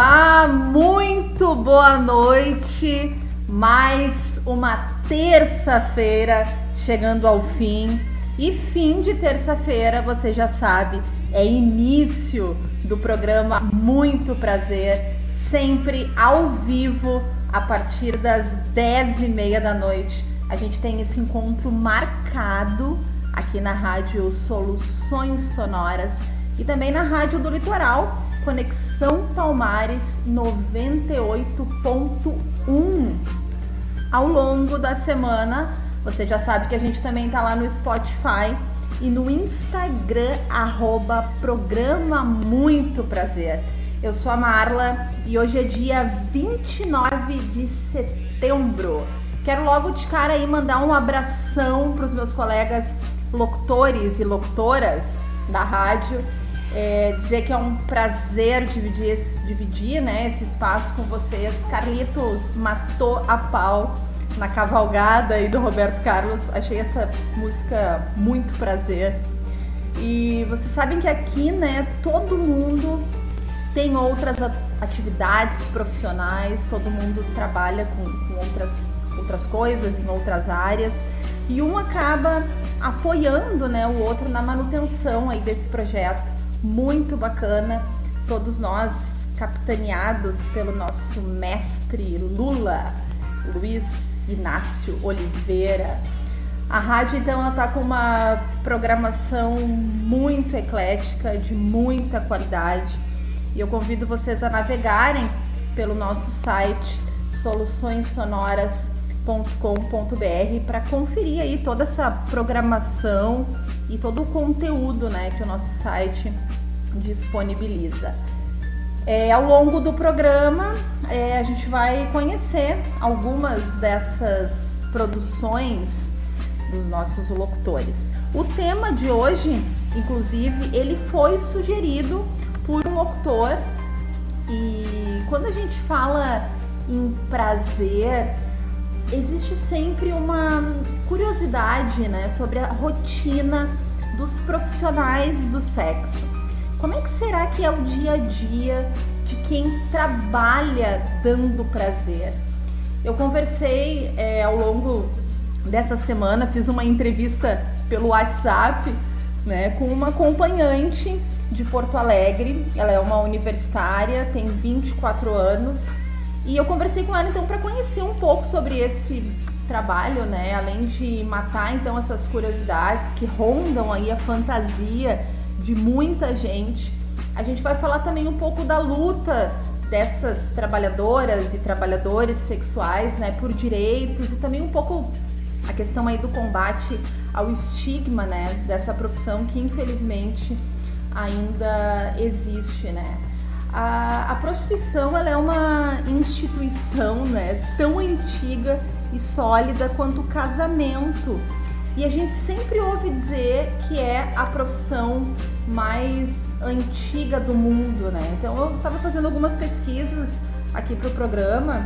Olá, muito boa noite. Mais uma terça-feira chegando ao fim. E fim de terça-feira, você já sabe, é início do programa Muito Prazer, sempre ao vivo, a partir das 10 e meia da noite. A gente tem esse encontro marcado aqui na rádio Soluções Sonoras e também na rádio do Litoral Conexão Palmares 98.1. Ao longo da semana, você já sabe que a gente também tá lá no Spotify e no Instagram, arroba programa Muito Prazer. Eu sou a Marla e hoje é dia 29 de setembro. Quero logo de cara aí mandar um abração para os meus colegas locutores e locutoras da rádio é, dizer que é um prazer dividir, dividir né, esse espaço com vocês. Carlitos matou a pau na cavalgada aí do Roberto Carlos. Achei essa música muito prazer. E vocês sabem que aqui, né, todo mundo tem outras atividades profissionais, todo mundo trabalha com, com outras, outras coisas em outras áreas e um acaba apoiando né, o outro na manutenção aí desse projeto muito bacana. Todos nós capitaneados pelo nosso mestre Lula, Luiz Inácio Oliveira. A rádio então está com uma programação muito eclética, de muita qualidade. E eu convido vocês a navegarem pelo nosso site soluçõessonoras.com.br para conferir aí toda essa programação e todo o conteúdo né, que o nosso site disponibiliza. É, ao longo do programa, é, a gente vai conhecer algumas dessas produções dos nossos locutores. O tema de hoje, inclusive, ele foi sugerido por um locutor e quando a gente fala em prazer, existe sempre uma curiosidade né, sobre a rotina dos profissionais do sexo. Como é que será que é o dia a dia de quem trabalha dando prazer? Eu conversei é, ao longo dessa semana, fiz uma entrevista pelo WhatsApp né, com uma acompanhante de Porto Alegre. Ela é uma universitária, tem 24 anos. E eu conversei com ela então para conhecer um pouco sobre esse trabalho, né? Além de matar então essas curiosidades que rondam aí a fantasia de muita gente. A gente vai falar também um pouco da luta dessas trabalhadoras e trabalhadores sexuais, né, por direitos e também um pouco a questão aí do combate ao estigma, né, dessa profissão que infelizmente ainda existe, né. A, a prostituição ela é uma instituição, né, tão antiga e sólida quanto o casamento e a gente sempre ouve dizer que é a profissão mais antiga do mundo, né? Então eu estava fazendo algumas pesquisas aqui para o programa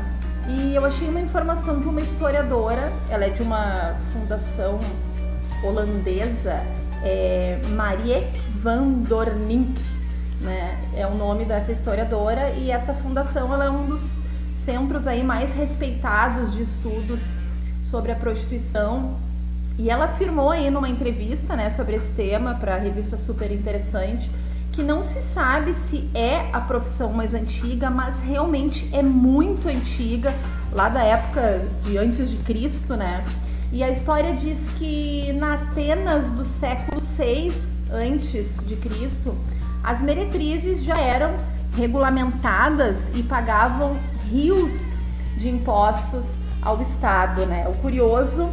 e eu achei uma informação de uma historiadora, ela é de uma fundação holandesa, é Marieke van Dornink, né? É o nome dessa historiadora e essa fundação ela é um dos centros aí mais respeitados de estudos sobre a prostituição e ela afirmou aí numa entrevista, né, sobre esse tema para a revista Super Interessante, que não se sabe se é a profissão mais antiga, mas realmente é muito antiga, lá da época de antes de Cristo, né? E a história diz que na Atenas do século 6 antes de Cristo, as meretrizes já eram regulamentadas e pagavam rios de impostos ao Estado, né? O curioso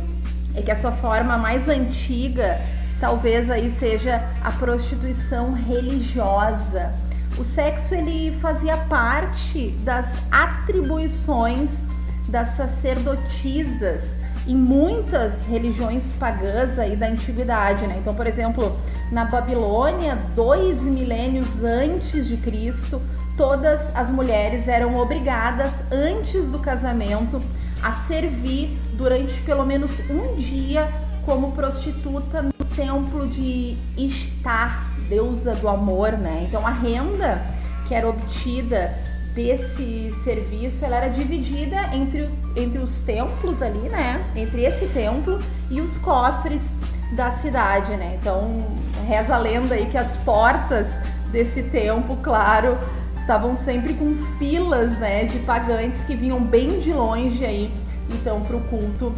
é que a sua forma mais antiga talvez aí seja a prostituição religiosa. O sexo ele fazia parte das atribuições das sacerdotisas em muitas religiões pagãs aí da antiguidade, né? Então, por exemplo, na Babilônia, dois milênios antes de Cristo, todas as mulheres eram obrigadas antes do casamento a servir durante pelo menos um dia como prostituta no templo de Ishtar, deusa do amor, né? Então a renda que era obtida desse serviço, ela era dividida entre, entre os templos ali, né? Entre esse templo e os cofres da cidade, né? Então, reza a lenda aí que as portas desse templo, claro, estavam sempre com filas, né, de pagantes que vinham bem de longe aí, então, para o culto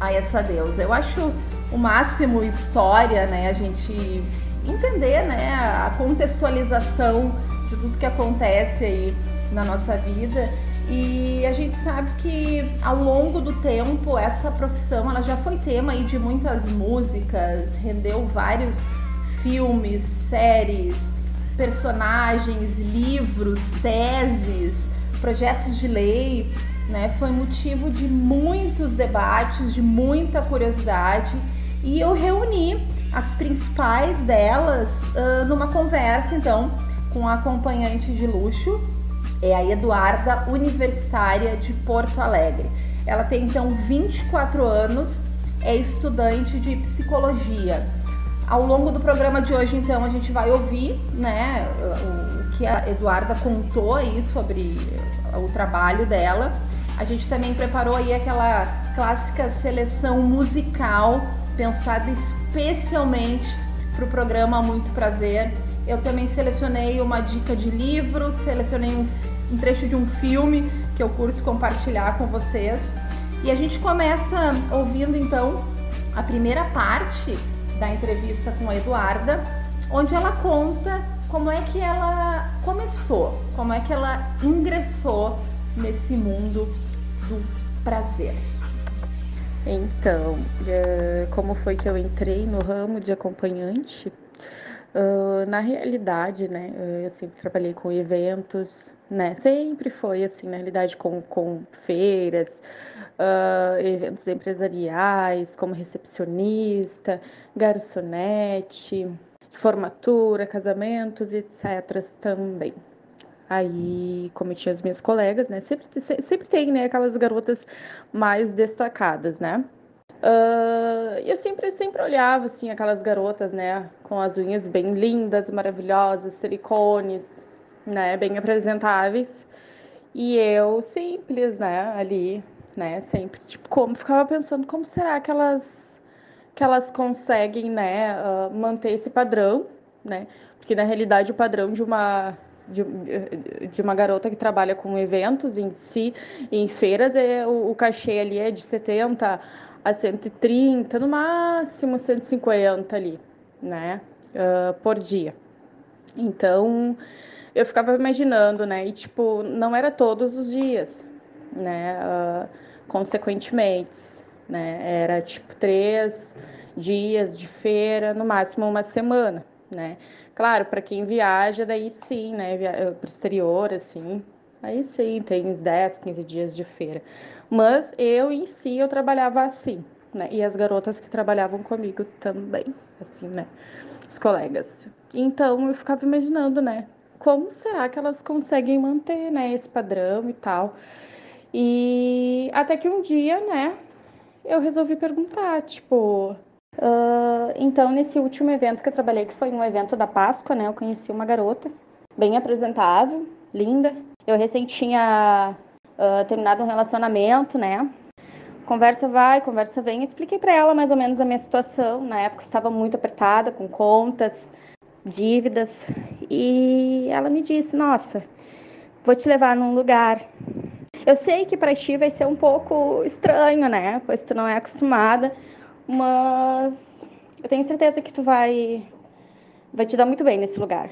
a essa deusa. Eu acho o máximo história, né, a gente entender, né, a contextualização de tudo que acontece aí na nossa vida. E a gente sabe que ao longo do tempo essa profissão ela já foi tema aí de muitas músicas, rendeu vários filmes, séries, personagens, livros, teses, projetos de lei, né? Foi motivo de muitos debates, de muita curiosidade e eu reuni as principais delas uh, numa conversa então com a acompanhante de luxo é a Eduarda, universitária de Porto Alegre. Ela tem então 24 anos, é estudante de psicologia. Ao longo do programa de hoje, então, a gente vai ouvir né, o, que a Eduarda contou aí sobre o trabalho dela. A gente também preparou aí aquela clássica seleção musical pensada especialmente para o programa Muito Prazer. Eu também selecionei uma dica de livro, selecionei um um trecho de um filme que eu curto compartilhar com vocês. E a gente começa ouvindo então a primeira parte da entrevista com a Eduarda, onde ela conta como é que ela começou, como é que ela ingressou nesse mundo do prazer. Então, é, como foi que eu entrei no ramo de acompanhante? Uh, na realidade, né, eu sempre trabalhei com eventos, né, sempre foi assim, na realidade, com, com feiras, uh, eventos empresariais, como recepcionista, garçonete, formatura, casamentos, etc. também. Aí, como tinha as minhas colegas, né, sempre, sempre tem, né, aquelas garotas mais destacadas, né, Uh, eu sempre, sempre olhava, assim, aquelas garotas, né, com as unhas bem lindas, maravilhosas, silicones, né, bem apresentáveis. E eu simples, né, ali, né, sempre, tipo, como, ficava pensando como será que elas, que elas conseguem, né, uh, manter esse padrão, né, porque na realidade o padrão de uma de, de, uma garota que trabalha com eventos em si, em feiras, é, o, o cachê ali é de 70 a 130, no máximo 150 ali, né, uh, por dia. Então, eu ficava imaginando, né, e tipo, não era todos os dias, né, uh, consequentemente, né, era tipo três dias de feira, no máximo uma semana, né. Claro, para quem viaja, daí sim, né, para o exterior, assim, aí sim, tem uns 10, 15 dias de feira. Mas eu em si eu trabalhava assim, né? E as garotas que trabalhavam comigo também, assim, né? Os colegas. Então eu ficava imaginando, né? Como será que elas conseguem manter, né, esse padrão e tal? E até que um dia, né, eu resolvi perguntar, tipo, Uh, então, nesse último evento que eu trabalhei, que foi um evento da Páscoa, né? Eu conheci uma garota bem apresentável, linda. Eu recém tinha uh, terminado um relacionamento, né? Conversa vai, conversa vem. expliquei para ela mais ou menos a minha situação. Na época estava muito apertada com contas, dívidas, e ela me disse: "Nossa, vou te levar num lugar. Eu sei que para ti vai ser um pouco estranho, né? Pois tu não é acostumada, mas eu tenho certeza que tu vai vai te dar muito bem nesse lugar.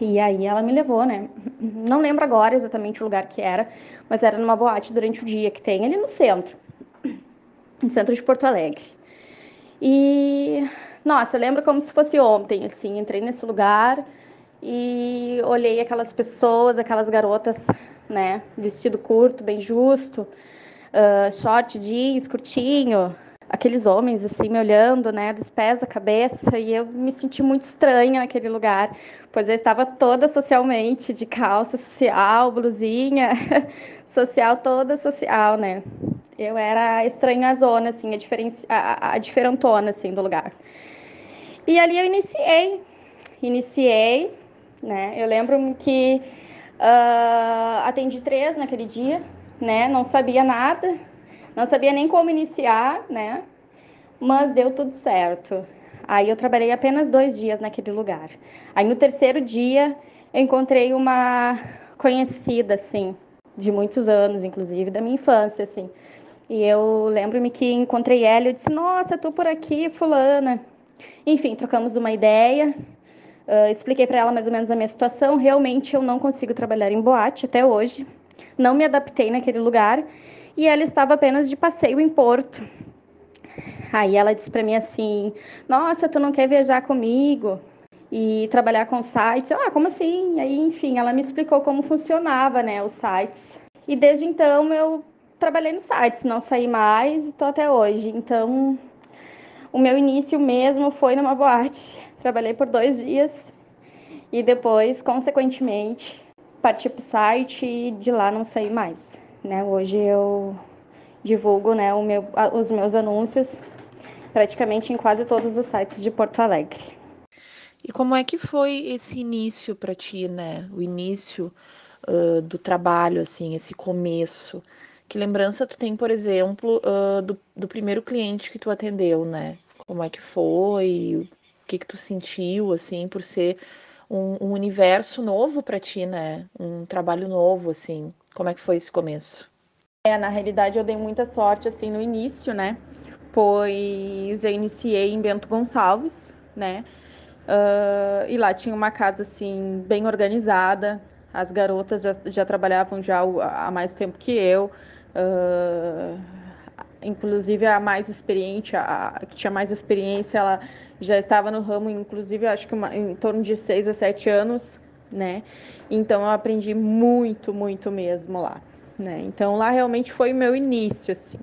E aí ela me levou, né? Não lembro agora exatamente o lugar que era, mas era numa boate durante o dia que tem ali no centro, no centro de Porto Alegre. E nossa, eu lembro como se fosse ontem, assim, entrei nesse lugar e olhei aquelas pessoas, aquelas garotas, né, vestido curto, bem justo, uh, short jeans, curtinho, aqueles homens assim me olhando, né, dos pés à cabeça, e eu me senti muito estranha naquele lugar, pois eu estava toda socialmente de calça social, blusinha, social toda social, né? Eu era estranha zona assim, a, diferenci... a, a diferentona assim do lugar. E ali eu iniciei, iniciei, né? Eu lembro que Uh, atendi três naquele dia, né? Não sabia nada, não sabia nem como iniciar, né? Mas deu tudo certo. Aí eu trabalhei apenas dois dias naquele lugar. Aí no terceiro dia eu encontrei uma conhecida, assim, de muitos anos, inclusive, da minha infância, assim. E eu lembro-me que encontrei ela e eu disse, nossa, tô por aqui, fulana. Enfim, trocamos uma ideia, uh, expliquei para ela mais ou menos a minha situação. Realmente eu não consigo trabalhar em boate até hoje. Não me adaptei naquele lugar. E ela estava apenas de passeio em Porto. Aí ela disse para mim assim: Nossa, tu não quer viajar comigo? e trabalhar com sites. Ah, como assim? Aí, enfim, ela me explicou como funcionava, né, os sites. E desde então eu trabalhei nos sites, não saí mais e tô até hoje. Então, o meu início mesmo foi numa boate. Trabalhei por dois dias e depois, consequentemente, parti para o site e de lá não saí mais. Né? Hoje eu divulgo né, meu, os meus anúncios praticamente em quase todos os sites de Porto Alegre. E como é que foi esse início para ti, né? O início uh, do trabalho, assim, esse começo. Que lembrança tu tem, por exemplo, uh, do, do primeiro cliente que tu atendeu, né? Como é que foi? O que que tu sentiu, assim, por ser um, um universo novo para ti, né? Um trabalho novo, assim. Como é que foi esse começo? É, na realidade eu dei muita sorte, assim, no início, né? Pois eu iniciei em Bento Gonçalves, né? Uh, e lá tinha uma casa assim bem organizada. As garotas já, já trabalhavam já há mais tempo que eu. Uh, inclusive a mais experiente, a, que tinha mais experiência, ela já estava no ramo, inclusive acho que uma, em torno de seis a sete anos, né? Então eu aprendi muito, muito mesmo lá, né? Então lá realmente foi o meu início, assim.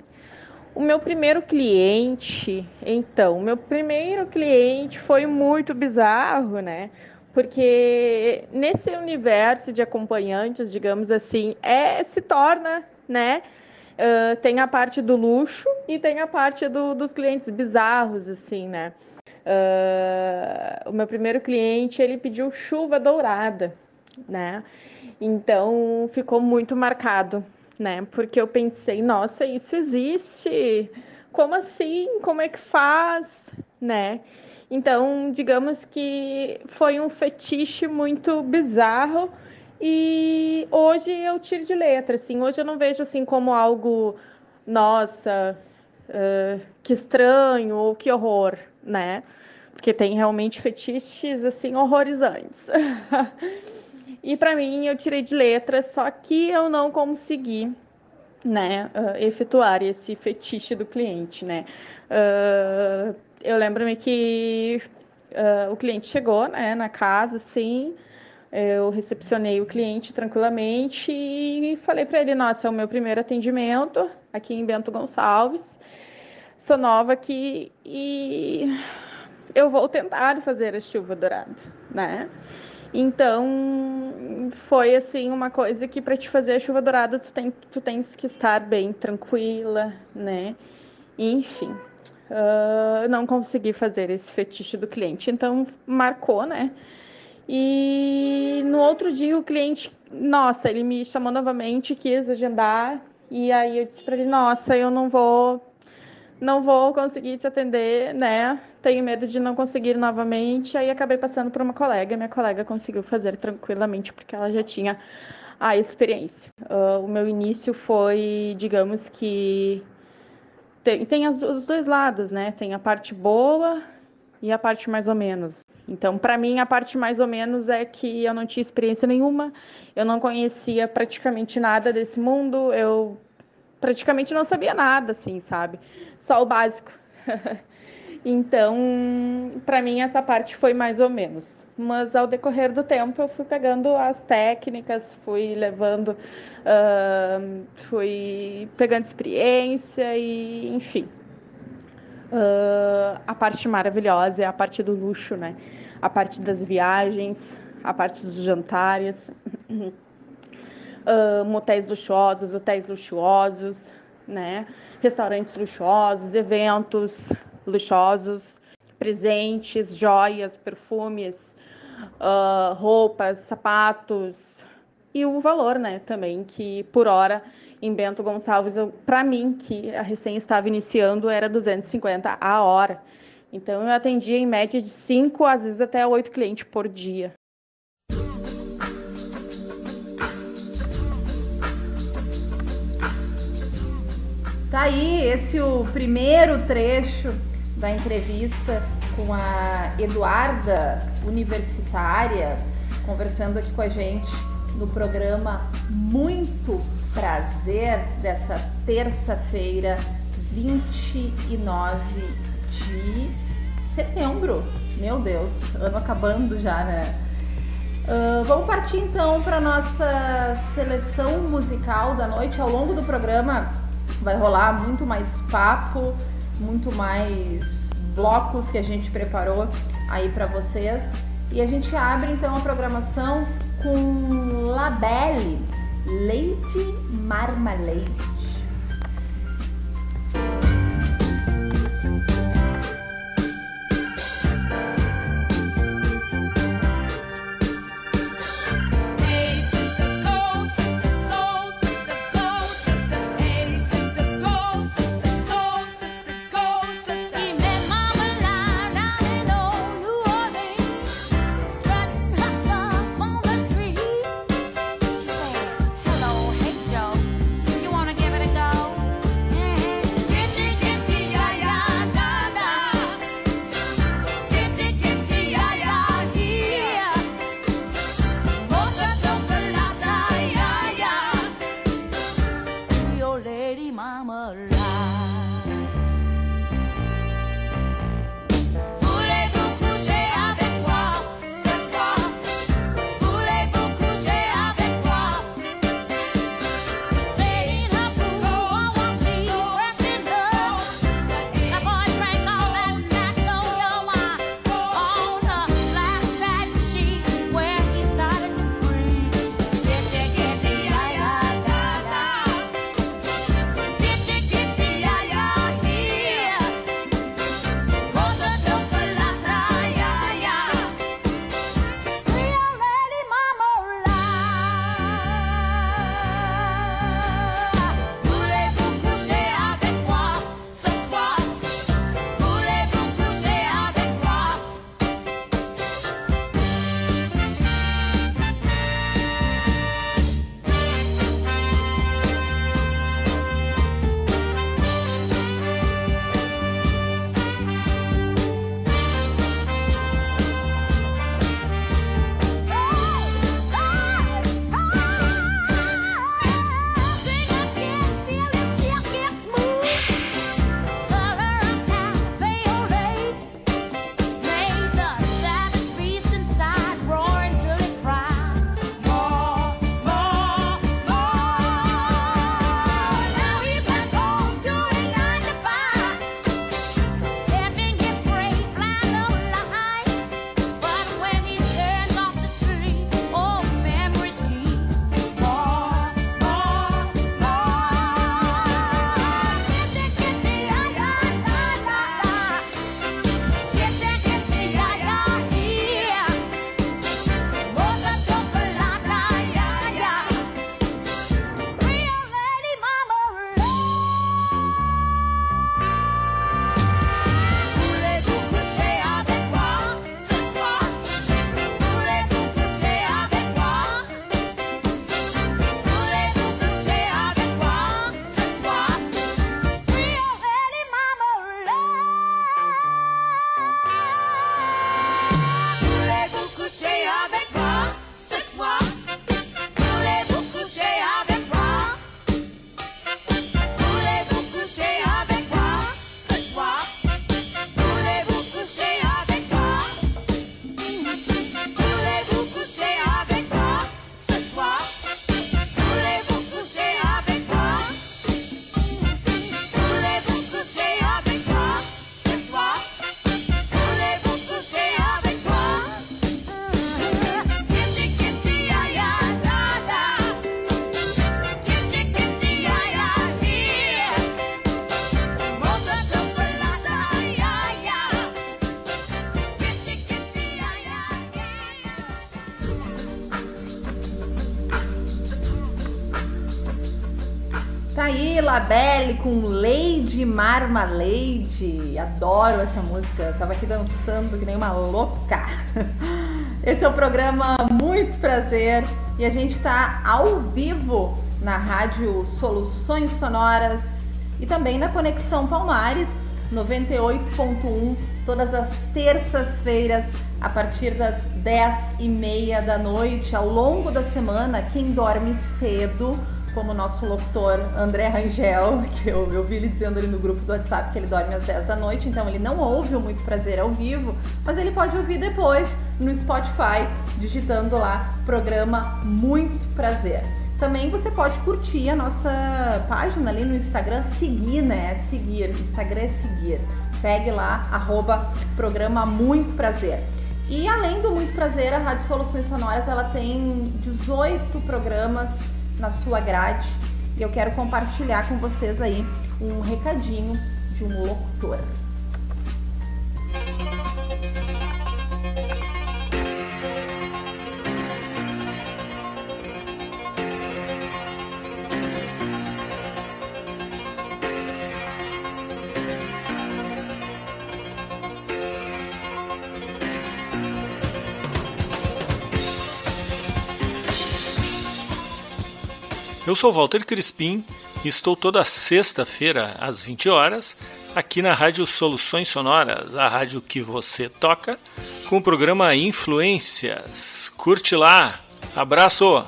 O meu primeiro cliente, então, o meu primeiro cliente foi muito bizarro, né? Porque nesse universo de acompanhantes, digamos assim, é se torna, né? Uh, tem a parte do luxo e tem a parte do, dos clientes bizarros, assim, né? Uh, o meu primeiro cliente, ele pediu chuva dourada, né? Então, ficou muito marcado né? Porque eu pensei, nossa, isso existe. Como assim? Como é que faz, né? Então, digamos que foi um fetiche muito bizarro e hoje eu tiro de letra, assim. Hoje eu não vejo assim como algo, nossa, uh, que estranho ou que horror, né? Porque tem realmente fetiches assim horrorizantes. E para mim eu tirei de letra, só que eu não consegui, né, uh, efetuar esse fetiche do cliente, né. Uh, eu lembro-me que o cliente chegou, né, na casa, assim, eu recepcionei o cliente tranquilamente e falei para ele, nossa, é o meu primeiro atendimento aqui em Bento Gonçalves, sou nova aqui e eu vou tentar fazer a chuva dourada, né? Então, foi assim uma coisa que para te fazer a chuva dourada tu, tem, tu tens que estar bem tranquila, né? Enfim, uh, não consegui fazer esse fetiche do cliente, então marcou, né? E no outro dia o cliente, nossa, ele me chamou novamente, quis agendar, e aí eu disse para ele, nossa, eu não vou não vou conseguir te atender, né? Tenho medo de não conseguir novamente. Aí acabei passando por uma colega. Minha colega conseguiu fazer tranquilamente porque ela já tinha a experiência. Uh, o meu início foi, digamos que tem, tem as, os dois lados, né? Tem a parte boa e a parte mais ou menos. Então, para mim, a parte mais ou menos é que eu não tinha experiência nenhuma, eu não conhecia praticamente nada desse mundo, eu praticamente não sabia nada, assim, sabe? Só o básico. então, para mim, essa parte foi mais ou menos. Mas ao decorrer do tempo, eu fui pegando as técnicas, fui levando, uh, fui pegando experiência e, enfim. Uh, a parte maravilhosa é a parte do luxo, né? A parte das viagens, a parte dos jantares. uh, motéis luxuosos, hotéis luxuosos, né? Restaurantes luxuosos, eventos luxuosos, presentes, joias, perfumes, uh, roupas, sapatos, e o valor, né, também, que por hora em Bento Gonçalves, para mim, que a recém estava iniciando, era 250 a hora. Então eu atendia em média de 5, às vezes até 8 clientes por dia. Tá aí esse o primeiro trecho da entrevista com a Eduarda, universitária, conversando aqui com a gente no programa Muito Prazer dessa terça-feira, 29 de setembro. Meu Deus, ano acabando já, né? Uh, vamos partir então para nossa seleção musical da noite. Ao longo do programa vai rolar muito mais papo, muito mais blocos que a gente preparou aí para vocês. E a gente abre então a programação com Labelle, Leite Marmalade. Naila Belli com Lady Marmalade. Adoro essa música. Tava aqui dançando que nem uma louca. Esse é o programa Muito Prazer e a gente está ao vivo na rádio Soluções Sonoras e também na Conexão Palmares 98.1 todas as terças-feiras a partir das 10 e meia da noite ao longo da semana quem dorme cedo como o nosso locutor André Rangel, que eu, eu vi ele dizendo ali no grupo do WhatsApp que ele dorme às 10 da noite, então ele não ouve o Muito Prazer ao vivo, mas ele pode ouvir depois no Spotify, digitando lá programa Muito Prazer. Também você pode curtir a nossa página ali no Instagram, seguir, né? Seguir. Instagram é seguir. Segue lá, arroba programa Muito Prazer. E além do Muito Prazer, a Rádio Soluções Sonoras ela tem 18 programas na sua grade e eu quero compartilhar com vocês aí um recadinho de um locutor. Eu sou Walter Crispim e estou toda sexta-feira às 20 horas aqui na Rádio Soluções Sonoras, a rádio que você toca, com o programa Influências. Curte lá. Abraço.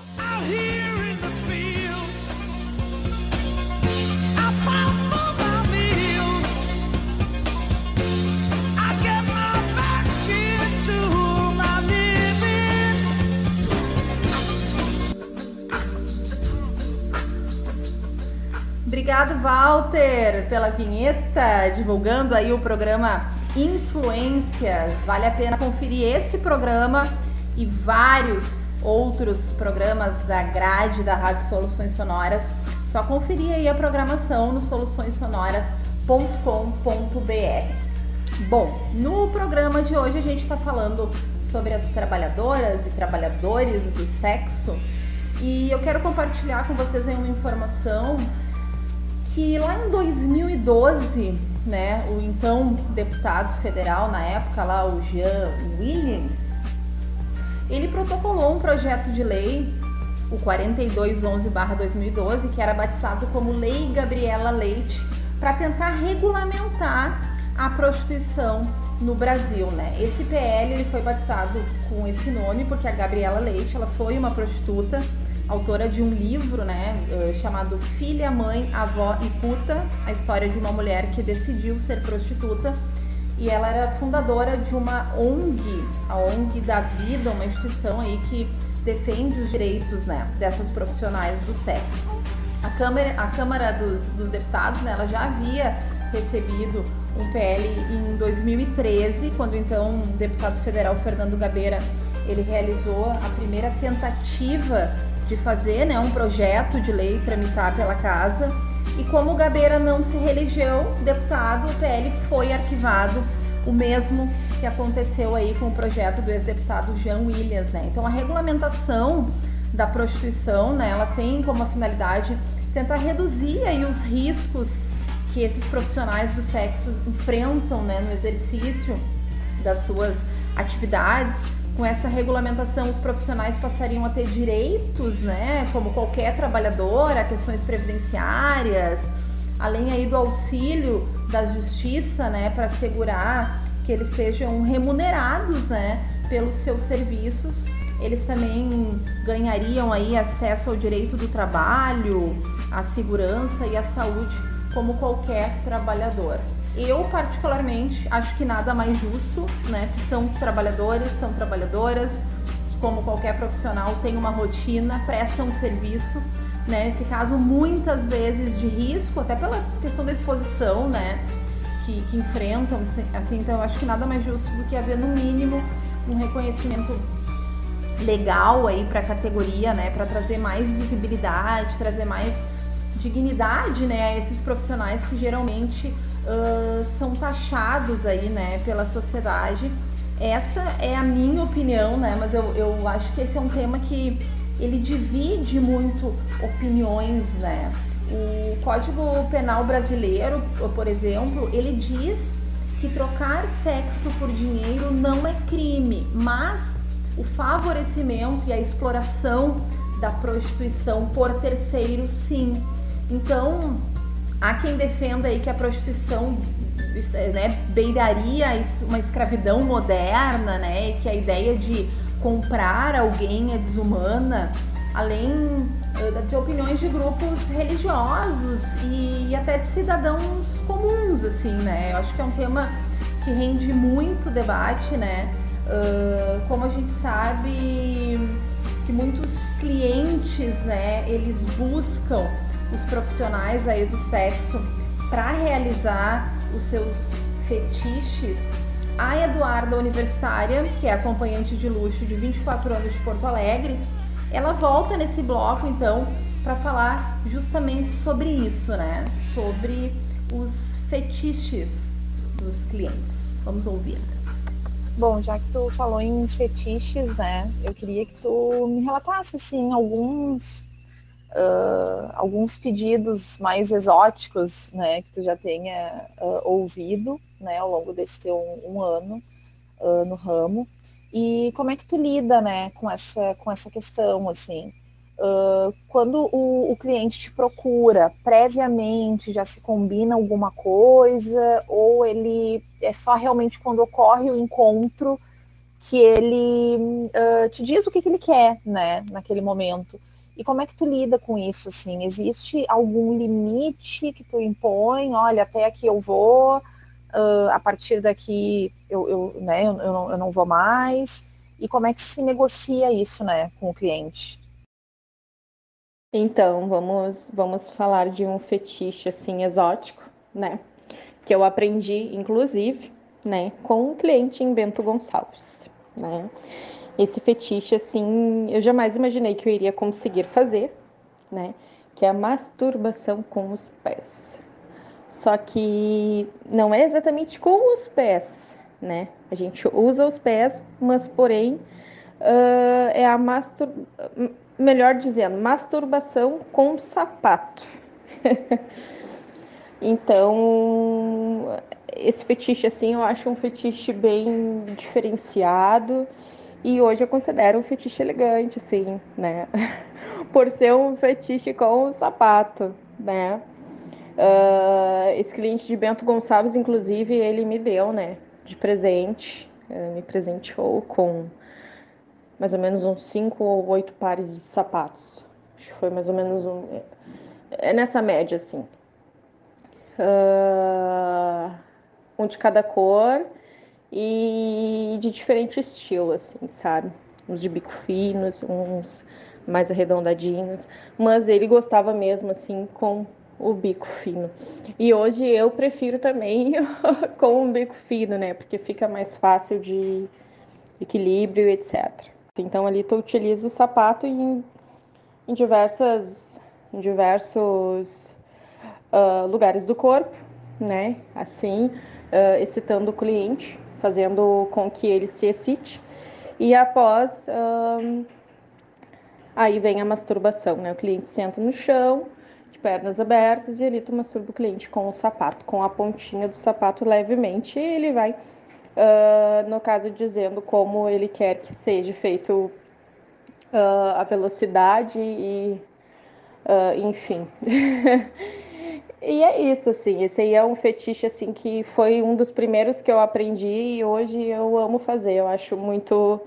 Obrigado, Walter, pela vinheta, divulgando aí o programa Influências. Vale a pena conferir esse programa e vários outros programas da grade da Rádio Soluções Sonoras. Só conferir aí a programação no soluçõessonoras.com.br. Bom, no programa de hoje a gente está falando sobre as trabalhadoras e trabalhadores do sexo e eu quero compartilhar com vocês aí uma informação que lá em 2012, né, o então deputado federal na época lá, o Jean Williams, ele protocolou um projeto de lei, o 4211/2012, que era batizado como Lei Gabriela Leite, para tentar regulamentar a prostituição no Brasil, né? Esse PL ele foi batizado com esse nome porque a Gabriela Leite, ela foi uma prostituta autora de um livro, né, eh, chamado Filha, Mãe, Avó e Puta, a história de uma mulher que decidiu ser prostituta. E ela era fundadora de uma ONG, a ONG da Vida, uma instituição aí que defende os direitos, né, dessas profissionais do sexo. A Câmara, a Câmara dos, dos Deputados, né, ela já havia recebido um PL em 2013, quando então o deputado federal Fernando Gabeira ele realizou a primeira tentativa de fazer né, um projeto de lei tramitar pela casa. E como o Gabeira não se reelegeu deputado, o PL foi arquivado, o mesmo que aconteceu aí com o projeto do ex-deputado Jean Williams. Né? Então a regulamentação da prostituição, né, ela tem como finalidade tentar reduzir aí os riscos que esses profissionais do sexo enfrentam né, no exercício das suas atividades com essa regulamentação, os profissionais passariam a ter direitos, né, como qualquer trabalhador, a questões previdenciárias, além aí do auxílio da justiça, né, para assegurar que eles sejam remunerados, né, pelos seus serviços. Eles também ganhariam aí acesso ao direito do trabalho, à segurança e à saúde, como qualquer trabalhador. Eu, particularmente, acho que nada mais justo, né? Que são trabalhadores, são trabalhadoras, como qualquer profissional, tem uma rotina, prestam um serviço, né? Nesse caso, muitas vezes de risco, até pela questão da exposição, né? Que, que enfrentam, assim, então eu acho que nada mais justo do que haver, no mínimo, um reconhecimento legal aí para a categoria, né? Para trazer mais visibilidade, trazer mais dignidade, né? A esses profissionais que geralmente são taxados aí, né, pela sociedade. Essa é a minha opinião, né, mas eu, eu acho que esse é um tema que ele divide muito opiniões, né, O Código Penal brasileiro, por exemplo, ele diz que trocar sexo por dinheiro não é crime, mas o favorecimento e a exploração da prostituição por terceiro, sim. Então, há quem defenda aí que a prostituição né, beiraria uma escravidão moderna, né, que a ideia de comprar alguém é desumana, além eh, de opiniões de grupos religiosos e, até de cidadãos comuns, assim, né? Eu acho que é um tema que rende muito debate, né? Uh, como a gente sabe que muitos clientes, né, eles buscam os profissionais aí do sexo para realizar os seus fetiches. A Eduarda Universitária, que é acompanhante de luxo de 24 anos de Porto Alegre, ela volta nesse bloco então para falar justamente sobre isso, né? Sobre os fetiches dos clientes. Vamos ouvir. Bom, já que tu falou em fetiches, né? Eu queria que tu me relatasse assim alguns uh, alguns pedidos mais exóticos, né? Que tu já tenha uh, ouvido, né? Ao longo desse teu um, um ano uh, no ramo e como é que tu lida, né? Com essa com essa questão, assim. Quando o, o, cliente te procura, previamente já se combina alguma coisa, ou ele é só realmente quando ocorre o encontro que ele uh, te diz o que, que, ele quer, né, naquele momento. E como é que tu lida com isso, assim? Existe algum limite que tu impõe? Olha, até aqui eu vou, uh, a partir daqui eu, eu, né, eu, eu, não, eu não vou mais. E como é que se negocia isso, né, com o cliente? Então, vamos, vamos falar de um fetiche assim exótico, né? Que eu aprendi, inclusive, né, com um cliente em Bento Gonçalves, né? Esse fetiche, assim, eu jamais imaginei que eu iria conseguir fazer, né? Que é a masturbação com os pés. Só que não é exatamente com os pés, né? A gente usa os pés, mas porém uh, é a masturbação melhor dizendo, masturbação com sapato. então, esse fetiche assim, eu acho um fetiche bem diferenciado e hoje eu considero um fetiche elegante, assim, né? Por ser um fetiche com sapato, né? Uh, esse cliente de Bento Gonçalves, inclusive, ele me deu, né, de presente, uh, me presenteou com mais ou menos uns cinco ou oito pares de sapatos. Acho que foi mais ou menos um. É nessa média, assim. Uh, um de cada cor e de diferente estilo, assim, sabe? Uns de bico finos, uns mais arredondadinhos, mas ele gostava mesmo, assim, com o bico fino. E hoje eu prefiro também com o bico fino, né? Porque fica mais fácil de equilíbrio, etc. Então ali tu utiliza o sapato em, em diversas, em diversos uh, lugares do corpo, né? Assim, uh, excitando o cliente, fazendo com que ele se excite. E após, aí vem a masturbação, né? O cliente senta no chão, de pernas abertas, e ali tu masturba o cliente com o sapato, com a pontinha do sapato levemente, e ele vai uh, no caso dizendo como ele quer que seja feito uh, a velocidade e uh, enfim. e é isso, assim, esse aí é um fetiche assim que foi um dos primeiros que eu aprendi e hoje eu amo fazer, eu acho muito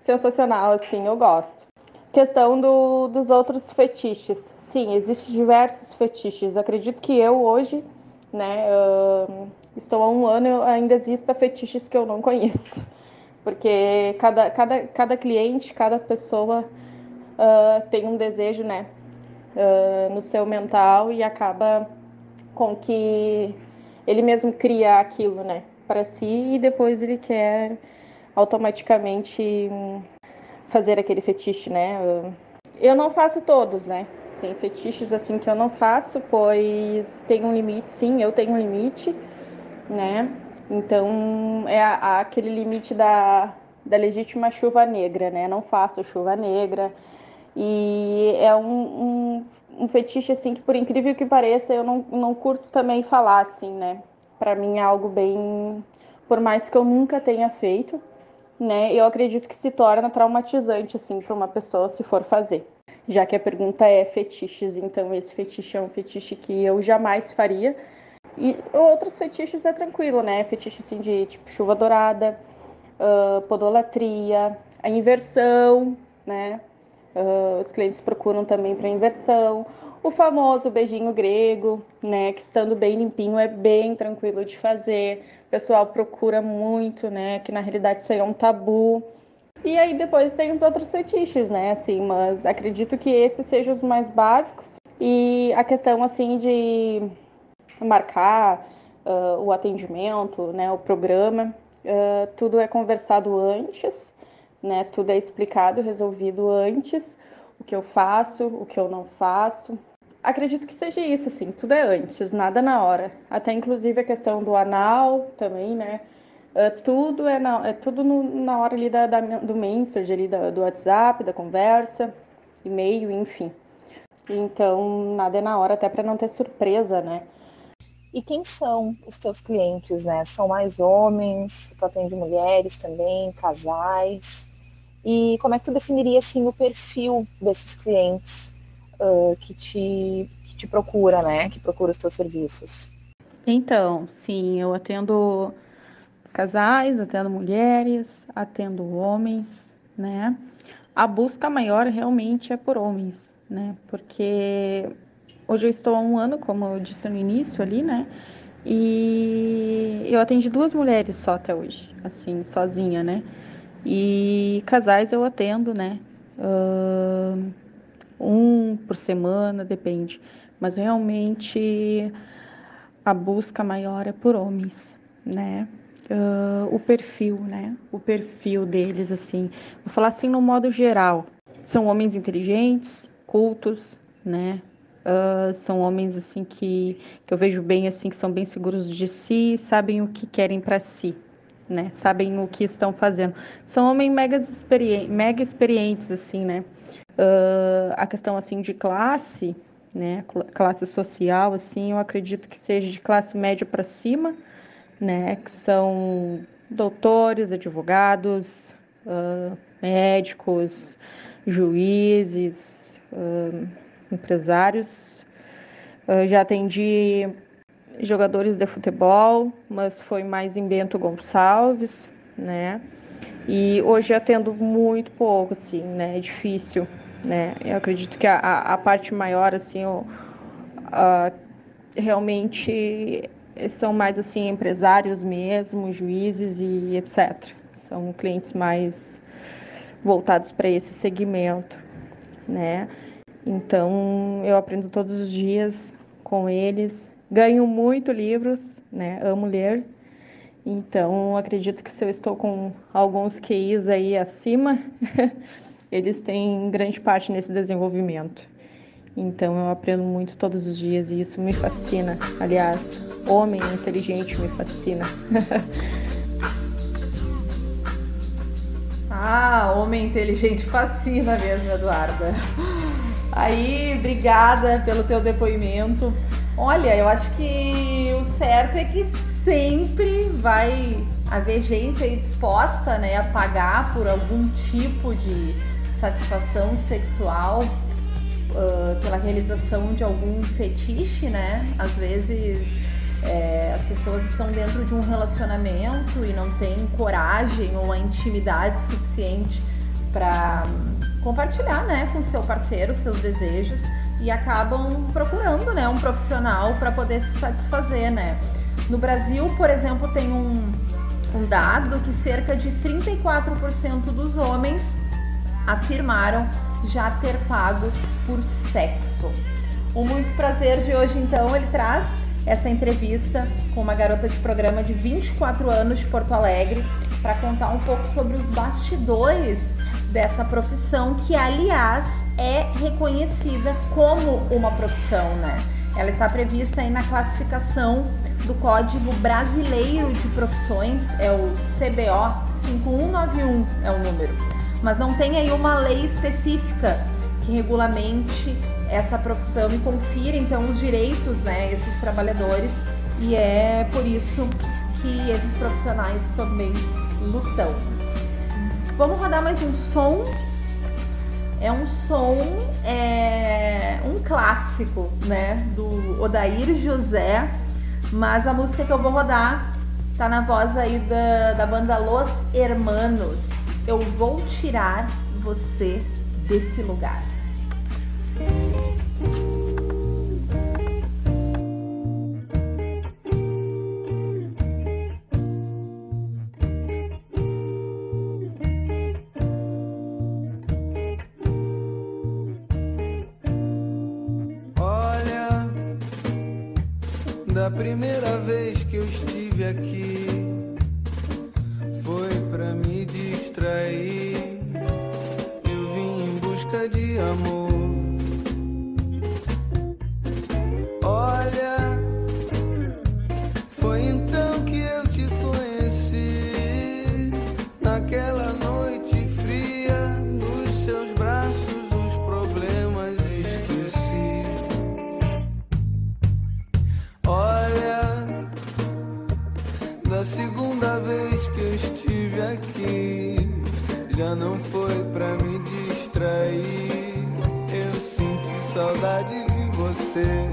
sensacional, assim, eu gosto. Questão do, dos outros fetiches. Sim, existem diversos fetiches. Acredito que eu hoje, né, uh, estou há um ano, ainda existem fetiches que eu não conheço. Porque cada, cada, cada cliente, cada pessoa uh, tem um desejo, né? Uh, no seu mental e acaba com que ele mesmo cria aquilo, né? Para si e depois ele quer automaticamente fazer aquele fetiche, né? Eu não faço todos, né? Tem fetiches assim que eu não faço, pois tem um limite, sim, eu tenho um limite né? Então é aquele limite da, da legítima chuva negra, né? Não faço chuva negra E é um, um, um, fetiche, assim, que por incrível que pareça, eu não, não curto também falar, assim, né? Para mim é algo bem. Por mais que eu nunca tenha feito, né? Eu acredito que se torna traumatizante, assim, para uma pessoa se for fazer. Já que a pergunta é fetiches, então esse fetiche é um fetiche que eu jamais faria. E outros fetiches é tranquilo, né? Fetiche assim de tipo chuva dourada, uh, podolatria, a inversão, né? Uh, os clientes procuram também para inversão. O famoso beijinho grego, né? Que estando bem limpinho é bem tranquilo de fazer. O pessoal procura muito, né? Que na realidade isso aí é um tabu. E aí depois tem os outros fetiches, né? Assim, mas acredito que esses sejam os mais básicos. E a questão assim de marcar uh, o atendimento, né? O programa, uh, tudo é conversado antes né? Tudo é explicado, resolvido antes, o que eu faço, o que eu não faço. Acredito que seja isso, sim, tudo é antes, nada na hora. Até inclusive a questão do anal também, né? É, tudo é na, é tudo no, na hora ali da, da, do message, ali da, do WhatsApp, da conversa, e-mail, enfim. Então, nada é na hora, até para não ter surpresa, né? E quem são os teus clientes, né? São mais homens? Tu atende mulheres também, casais? E como é que tu definiria assim o perfil desses clientes uh, que, te, que te procura, né? Que procura os teus serviços? Então, sim, eu atendo casais, atendo mulheres, atendo homens, né? A busca maior realmente é por homens, né? Porque hoje eu estou há um ano, como eu disse no início ali, né? E eu atendi duas mulheres só até hoje, assim, sozinha, né? E casais eu atendo, né? Um por semana, depende. Mas realmente a busca maior é por homens, né? Uh, o perfil, né? O perfil deles, assim. Vou falar assim no modo geral. São homens inteligentes, cultos, né? Uh, são homens assim que, que eu vejo bem assim que são bem seguros de si, sabem o que querem para si, né? Sabem o que estão fazendo. São homens mega, experi mega experientes, assim, né? Uh, a questão, assim, de classe, né? Classe social, assim, eu acredito que seja de classe média para cima, né? Que são doutores, advogados, uh, médicos, juízes, uh, empresários. já atendi jogadores de futebol, mas foi mais em Bento Gonçalves, né? E hoje atendo muito pouco, assim, né? É difícil, né? Eu acredito que a, a parte maior, assim, realmente são mais, assim, empresários mesmo, juízes e etc. São clientes mais voltados para esse segmento, né? Então, eu aprendo todos os dias com eles, Ganho muito livros, né? Amo ler. Então, acredito que se eu estou com alguns QIs aí acima, eles têm grande parte nesse desenvolvimento. Então, eu aprendo muito todos os dias e isso me fascina. Aliás, homem inteligente me fascina. ah, homem inteligente fascina mesmo, Eduarda. Aí, obrigada pelo teu depoimento. Olha, eu acho que o certo é que sempre vai haver gente aí disposta né, a pagar por algum tipo de satisfação sexual uh, pela realização de algum fetiche, né? Às vezes é, as pessoas estão dentro de um relacionamento e não têm coragem ou a intimidade suficiente para compartilhar né, com seu parceiro seus desejos e acabam procurando né, um profissional para poder se satisfazer. Né? No Brasil, por exemplo, tem um, um dado que cerca de 34% dos homens afirmaram já ter pago por sexo. O muito prazer de hoje, então, ele traz essa entrevista com uma garota de programa de 24 anos de Porto Alegre para contar um pouco sobre os bastidores dessa profissão, que aliás é reconhecida como uma profissão, né? Ela está prevista aí na classificação do Código Brasileiro de Profissões, é o CBO 5191 é o número. Mas não tem aí uma lei específica que regulamente essa profissão e confira então os direitos, né, esses trabalhadores. E é por isso que esses profissionais também lutam. Vamos rodar mais um som. É um som, é, um clássico, né? Do Odair José. Mas a música que eu vou rodar tá na voz aí da, da banda Los Hermanos. Eu vou tirar você desse lugar. aqui. você.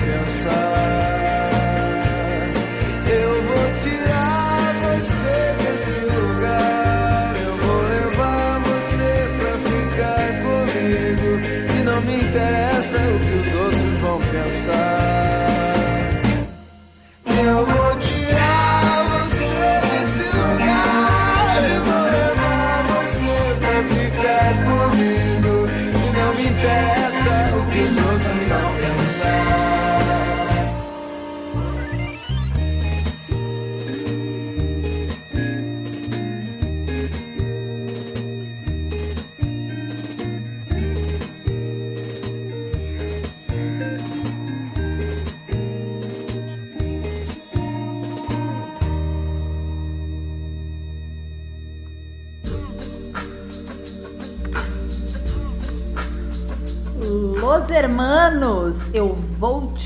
alcançar.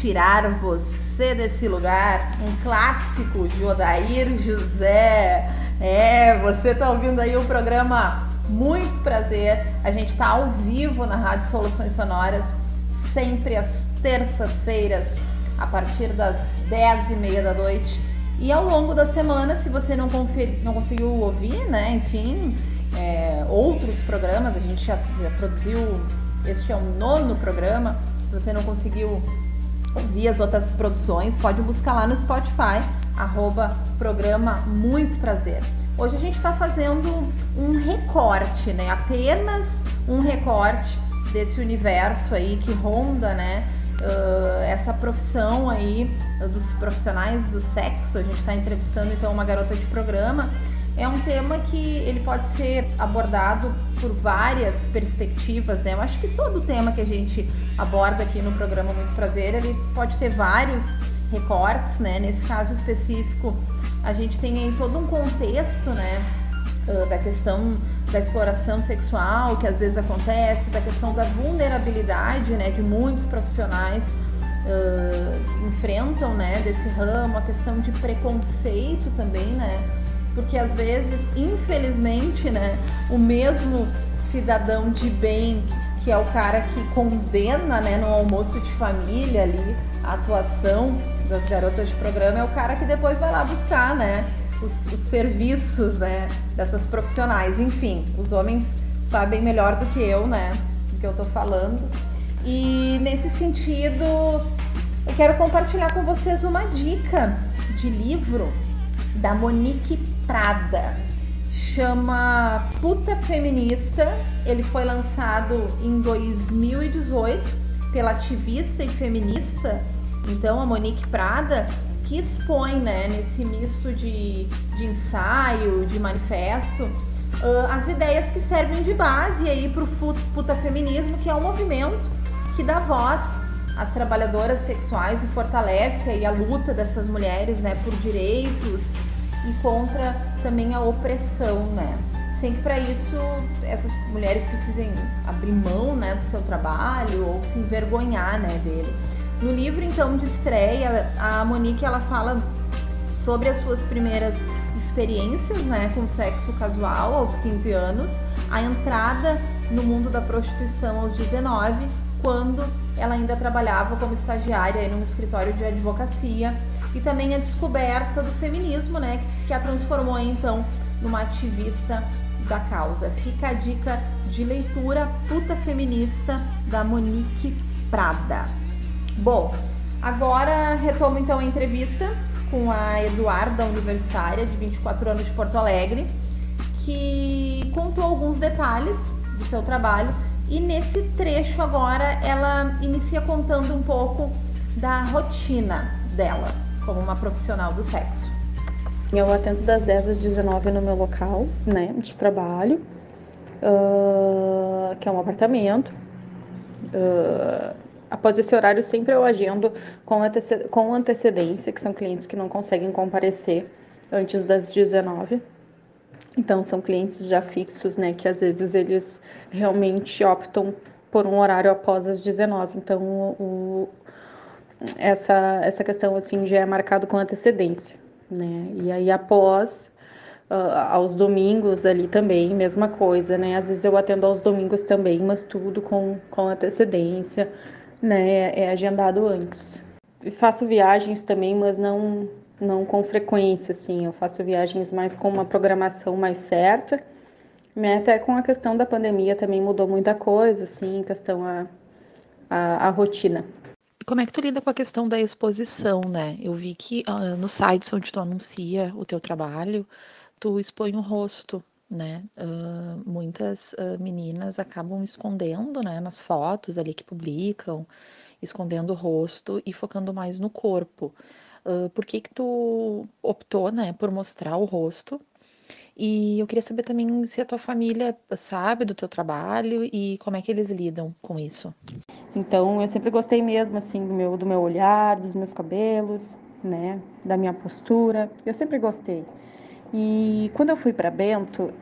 Tirar Você Desse Lugar, um clássico de Odair José. É, você tá ouvindo aí o programa Muito Prazer. A gente tá ao vivo na Rádio Soluções Sonoras, sempre às terças-feiras, a partir das dez e meia da noite. E ao longo da semana, se você não, conferi, não conseguiu ouvir, né, enfim, é, outros programas, a gente já, já produziu, este é o nono programa, se você não conseguiu ouvir as outras produções, pode buscar lá no Spotify, arroba programa Muito Prazer. Hoje a gente está fazendo um recorte, né? Apenas um recorte desse universo aí que ronda, né? Uh, essa profissão aí dos profissionais do sexo. A gente está entrevistando então uma garota de programa é um tema que ele pode ser abordado por várias perspectivas, né? Eu acho que todo tema que a gente aborda aqui no programa Muito Prazer, ele pode ter vários recortes, né? Nesse caso específico, a gente tem aí todo um contexto, né? Uh, da questão da exploração sexual que às vezes acontece, da questão da vulnerabilidade, né? De muitos profissionais uh, enfrentam, né? Desse ramo, a questão de preconceito também, né? Porque às vezes, infelizmente, né? O mesmo cidadão de bem que é o cara que condena, né? No almoço de família ali a atuação das garotas de programa é o cara que depois vai lá buscar, né? Os, os, serviços, né? Dessas profissionais. Enfim, os homens sabem melhor do que eu, né? Do que eu tô falando. E nesse sentido, eu quero compartilhar com vocês uma dica de livro da Monique Prada. Chama Puta Feminista. Ele foi lançado em 2018 pela ativista e feminista então, a Monique Prada, que expõe né, nesse misto de, de ensaio, de manifesto, uh, as ideias que servem de base aí para o puta feminismo, que é um movimento que dá voz às trabalhadoras sexuais e fortalece aí a luta dessas mulheres né, por direitos e contra também a opressão, né? Sem que para isso essas mulheres precisem abrir mão né, do seu trabalho ou se envergonhar né, dele. No livro, então, de estreia, a Monique ela fala sobre as suas primeiras experiências né, com sexo casual aos 15 anos, a entrada no mundo da prostituição aos 19, quando ela ainda trabalhava como estagiária em um escritório de advocacia, e também a descoberta do feminismo, né, que a transformou então numa ativista da causa. Fica a dica de leitura Puta Feminista da Monique Prada. Bom, agora retomo então a entrevista com a Eduarda, universitária de 24 anos de Porto Alegre, que contou alguns detalhes do seu trabalho e nesse trecho agora ela inicia contando um pouco da rotina dela como uma profissional do sexo. Eu atendo das 10 às 19 no meu local né, de trabalho, uh, que é um apartamento. Uh, Após esse horário, sempre eu agendo com, com antecedência, que são clientes que não conseguem comparecer antes das 19. Então, são clientes já fixos, né? Que às vezes eles realmente optam por um horário após as 19. Então, o, essa, essa questão, assim, já é marcado com antecedência, né? E aí, após, uh, aos domingos ali também, mesma coisa, né? Às vezes eu atendo aos domingos também, mas tudo com, com antecedência, né, é agendado antes. faço viagens também, mas não não com frequência, assim. Eu faço viagens mais com uma programação mais certa. Né? Até com a questão da pandemia também mudou muita coisa, assim, questão a, a, a rotina. Como é que tu lida com a questão da exposição, né? Eu vi que uh, no sites onde tu anuncia o teu trabalho, tu expõe o rosto, né? Uh, muitas uh, meninas acabam escondendo, né, nas fotos ali que publicam, escondendo o rosto e focando mais no corpo. Uh, por que que tu optou, né, por mostrar o rosto? E eu queria saber também se a tua família sabe do teu trabalho e como é que eles lidam com isso. Então, eu sempre gostei mesmo, assim, do meu, do meu olhar, dos meus cabelos, né, da minha postura. Eu sempre gostei. E quando eu fui para Bento, uh,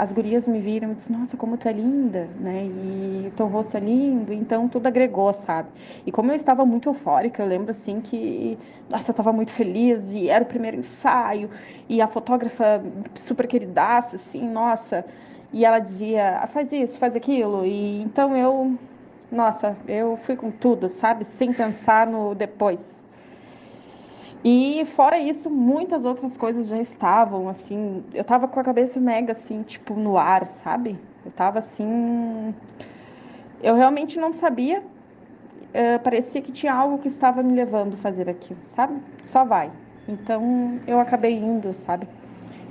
as gurias me viram e disseram, nossa, como tu é linda, né? E teu rosto é lindo, então tudo agregou, sabe? E como eu estava muito eufórica, eu lembro assim que, nossa, eu estava muito feliz e era o primeiro ensaio, e a fotógrafa super queridaça, assim, nossa, e ela dizia, ah, faz isso, faz aquilo, e então eu, nossa, eu fui com tudo, sabe? Sem pensar no depois. E fora isso, muitas outras coisas já estavam, assim, eu tava com a cabeça mega, assim, tipo, no ar, sabe? Eu tava assim. Eu realmente não sabia. Uh, parecia que tinha algo que estava me levando a fazer aquilo, sabe? Só vai. Então eu acabei indo, sabe?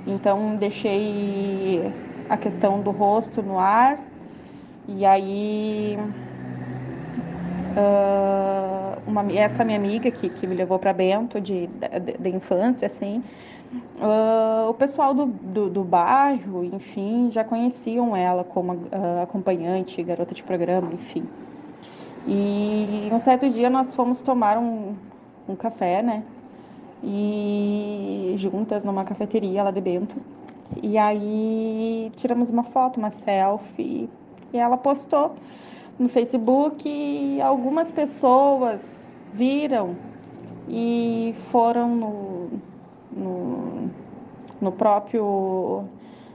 Então deixei a questão do rosto no ar e aí uh, uma, essa minha amiga que, que me levou para Bento de, de, de, infância, assim, uh, o pessoal do, do, do, bairro, enfim, já conheciam ela como uh, acompanhante, garota de programa, enfim. E um certo dia nós fomos tomar um, um café, né? E juntas numa cafeteria lá de Bento. E aí tiramos uma foto, uma selfie, e ela postou no Facebook algumas pessoas viram e foram no, no, no próprio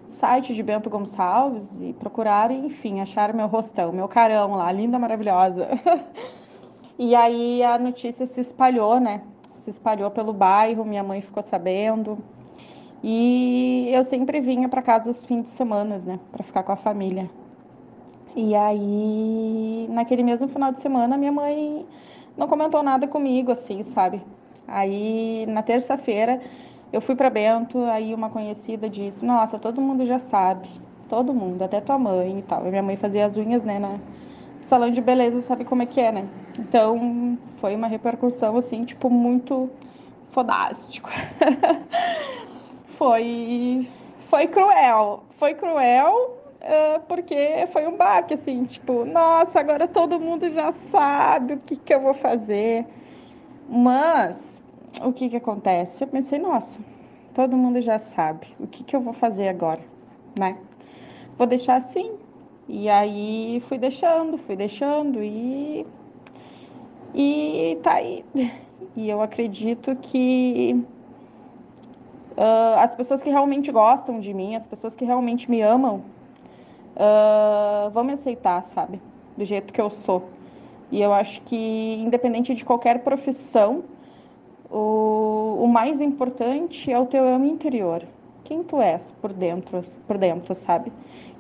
site de Bento Gonçalves e procuraram, enfim, acharam meu rostão, meu carão lá, linda, maravilhosa. e aí a notícia se espalhou, né? Se espalhou pelo bairro, minha mãe ficou sabendo. E eu sempre vinha para casa os fins de semana, né, para ficar com a família. E aí, naquele mesmo final de semana, minha mãe não comentou nada comigo, assim, sabe? Aí, na terça-feira, eu fui para Bento, aí uma conhecida disse: Nossa, todo mundo já sabe, todo mundo, até tua mãe e tal. E minha mãe fazia as unhas, né, na salão de beleza, sabe como é que é, né? Então, foi uma repercussão, assim, tipo, muito fodástico. foi, foi cruel, foi cruel, porque foi um baque, assim, tipo, nossa, agora todo mundo já sabe o que, que eu vou fazer. Mas, o que que acontece? Eu pensei, nossa, todo mundo já sabe, o que que eu vou fazer agora, né? Vou deixar assim. E aí fui deixando, fui deixando e e tá aí. E eu acredito que uh, as pessoas que realmente gostam de mim, as pessoas que realmente me amam, uh, vão me aceitar, sabe? Do jeito que eu sou. E eu acho que, independente de qualquer profissão, o, o mais importante é o teu eu interior. Quem tu és por dentro, por dentro, sabe?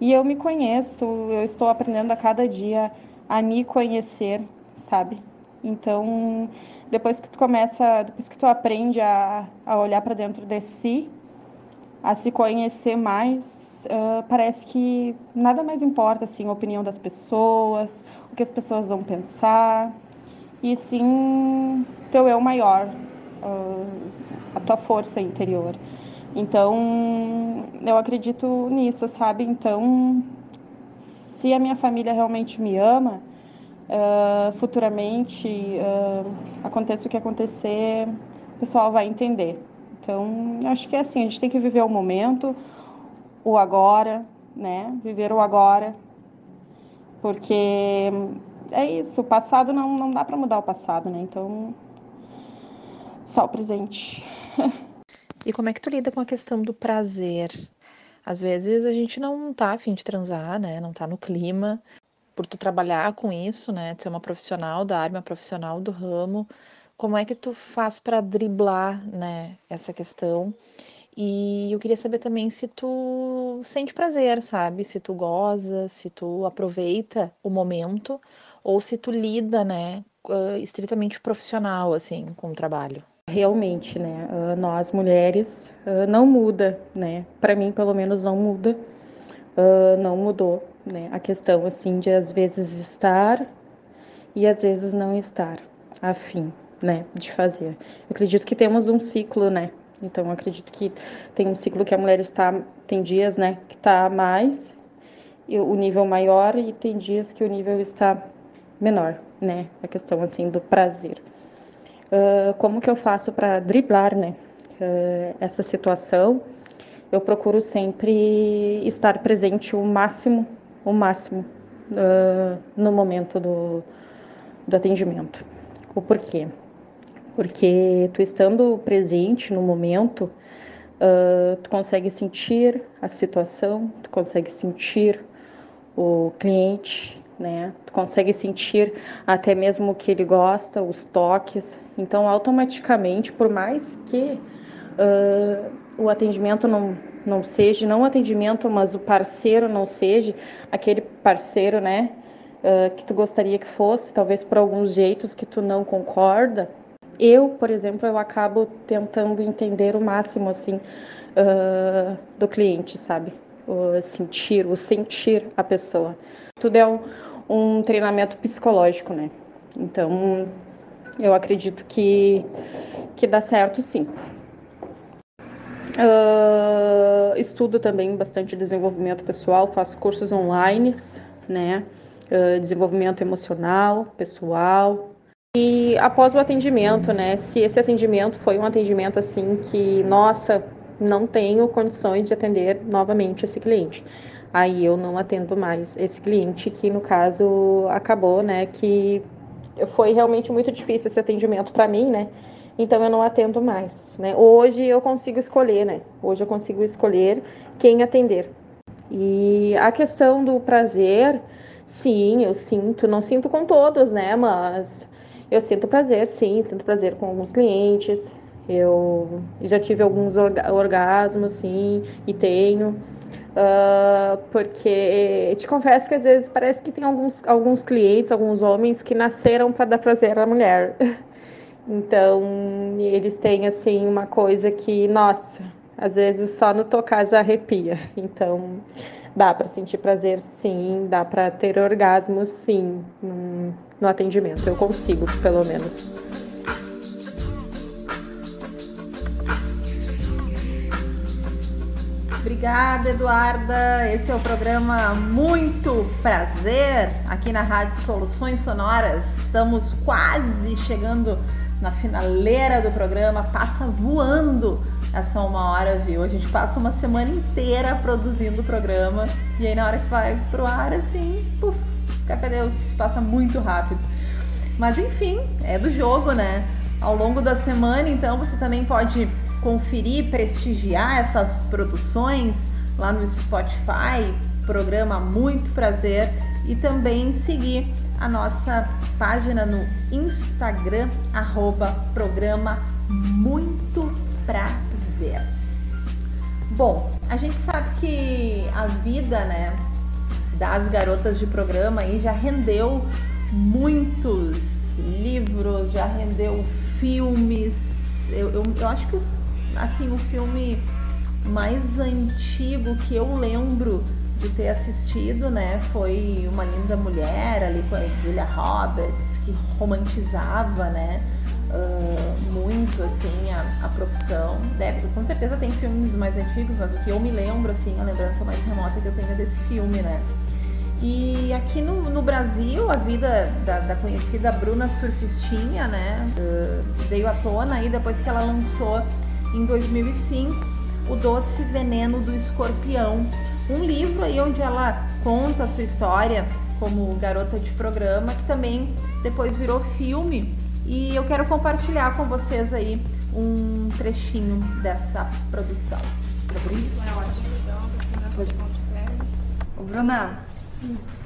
E eu me conheço, eu estou aprendendo a cada dia a me conhecer, sabe? Então, depois que tu começa, depois que tu aprende a, a olhar para dentro de si, a se conhecer mais, uh, parece que nada mais importa assim a opinião das pessoas, o que as pessoas vão pensar, e sim teu eu maior, uh, a tua força interior. Então, eu acredito nisso, sabe? Então, se a minha família realmente me ama, uh, futuramente, uh, aconteça o que acontecer, o pessoal vai entender. Então, acho que é assim, a gente tem que viver o momento, o agora, né? Viver o agora, porque é isso, o passado não, não dá para mudar o passado, né? Então, só o presente. e como é que tu lida com a questão do prazer? Às vezes a gente não tá afim de transar, né? Não tá no clima. Por tu trabalhar com isso, né? Tu ser uma profissional da área, uma profissional do ramo. Como é que tu faz para driblar, né, essa questão? E eu queria saber também se tu sente prazer, sabe? Se tu goza, se tu aproveita o momento ou se tu lida, né, estritamente profissional, assim, com o trabalho. Realmente, né, nós mulheres não muda, né? Para mim, pelo menos, não muda, não mudou, né? A questão, assim, de às vezes estar e às vezes não estar afim, né, de fazer. Eu acredito que temos um ciclo, né, então, acredito que tem um ciclo que a mulher está, tem dias, né, que está mais, o nível maior, e tem dias que o nível está menor, né, a questão, assim, do prazer. Uh, como que eu faço para driblar, né, uh, essa situação? Eu procuro sempre estar presente o máximo, o máximo, uh, no momento do, do atendimento. O porquê? Porque tu estando presente no momento, uh, tu consegue sentir a situação, tu consegue sentir o cliente, né? Tu consegue sentir até mesmo o que ele gosta, os toques. Então, automaticamente, por mais que uh, o atendimento não, não seja, não o atendimento, mas o parceiro não seja aquele parceiro, né? Uh, que tu gostaria que fosse, talvez por alguns jeitos que tu não concorda, eu, por exemplo, eu acabo tentando entender o máximo assim uh, do cliente, sabe? O sentir, o sentir a pessoa. Tudo é um, um treinamento psicológico, né? Então, eu acredito que, que dá certo sim. Uh, estudo também bastante desenvolvimento pessoal, faço cursos online, né? Uh, desenvolvimento emocional, pessoal. E após o atendimento, né? Se esse atendimento foi um atendimento assim que, nossa, não tenho condições de atender novamente esse cliente. Aí eu não atendo mais esse cliente, que no caso acabou, né? Que foi realmente muito difícil esse atendimento para mim, né? Então eu não atendo mais, né? Hoje eu consigo escolher, né? Hoje eu consigo escolher quem atender. E a questão do prazer, sim, eu sinto, não sinto com todos, né? Mas eu sinto prazer, sim, sinto prazer com alguns clientes. Eu já tive alguns orgasmos, sim, e tenho. Uh, porque te confesso que às vezes parece que tem alguns, alguns clientes, alguns homens que nasceram para dar prazer à mulher. Então, eles têm assim uma coisa que, nossa, às vezes só no tocar já arrepia. Então, dá para sentir prazer sim, dá para ter orgasmo sim no, atendimento. Eu consigo, pelo menos. Obrigada, Eduarda. Esse é o programa Muito Prazer aqui na Rádio Soluções Sonoras. Estamos quase chegando na finaleira do programa. Passa voando essa uma hora, viu? A gente passa uma semana inteira produzindo o programa e aí na hora que vai pro ar, assim, puf, escapa Deus, passa muito rápido. Mas enfim, é do jogo, né? Ao longo da semana, então, você também pode conferir, prestigiar essas produções lá no Spotify, programa Muito Prazer, e também seguir a nossa página no Instagram, arroba programa Muito Prazer. Bom, a gente sabe que a vida, né, das garotas de programa aí já rendeu muitos livros, já rendeu filmes. Eu, eu, eu acho que assim, o filme mais antigo que eu lembro de ter assistido, né, foi Uma Linda Mulher, ali com a Julia Roberts, que romantizava, né, muito, assim, a, a, profissão. Deve, com certeza tem filmes mais antigos, mas o que eu me lembro, assim, a lembrança mais remota que eu tenho é desse filme, né. E aqui no, no Brasil, a vida da, da, conhecida Bruna Surfistinha, né, uh, veio à tona aí depois que ela lançou em 2005, O Doce Veneno do Escorpião, um livro aí onde ela conta a sua história como garota de programa, que também depois virou filme. E eu quero compartilhar com vocês aí um trechinho dessa produção. Ô, Bruna,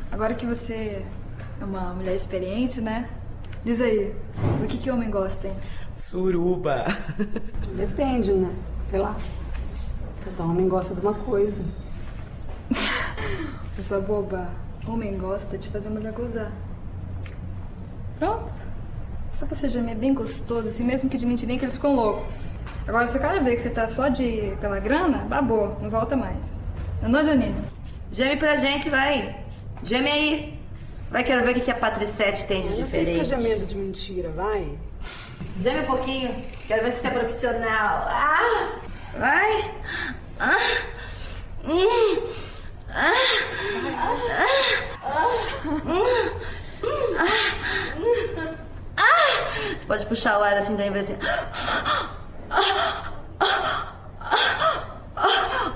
agora que você é uma mulher experiente, né? Diz aí, do que que homem gosta, hein? Suruba. Depende, né? Sei lá. Cada homem gosta de uma coisa. Pessoa boba. Homem gosta de fazer a mulher gozar. Pronto. Só pra você gemer bem gostoso, assim mesmo que de mentirinha que eles ficam loucos. Agora, se o cara ver que você tá só de pela grana, babou, não volta mais. Não, Janine? Geme pra gente, vai. Geme aí. Vai, quero ver o que a Patricete tem de Não diferente. Você fica gemendo de mentira, vai. Geme um pouquinho. Quero ver se você é profissional. Ah, vai. Ah. Hum. Ah. Ah. Hum. Ah. Ah. Você pode puxar o ar assim também, vai assim.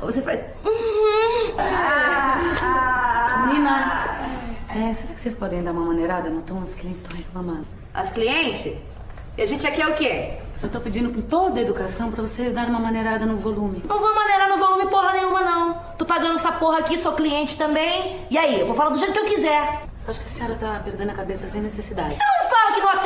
Ou você faz. Meninas, é, será que vocês podem dar uma maneirada no tom? Os clientes estão reclamando. As clientes? E a gente aqui é o quê? Só tô pedindo com toda a educação pra vocês darem uma maneirada no volume. Não vou maneirar no volume porra nenhuma, não. Tô pagando essa porra aqui, sou cliente também. E aí, eu vou falar do jeito que eu quiser. Acho que a senhora tá perdendo a cabeça sem necessidade. Você não fala que aceita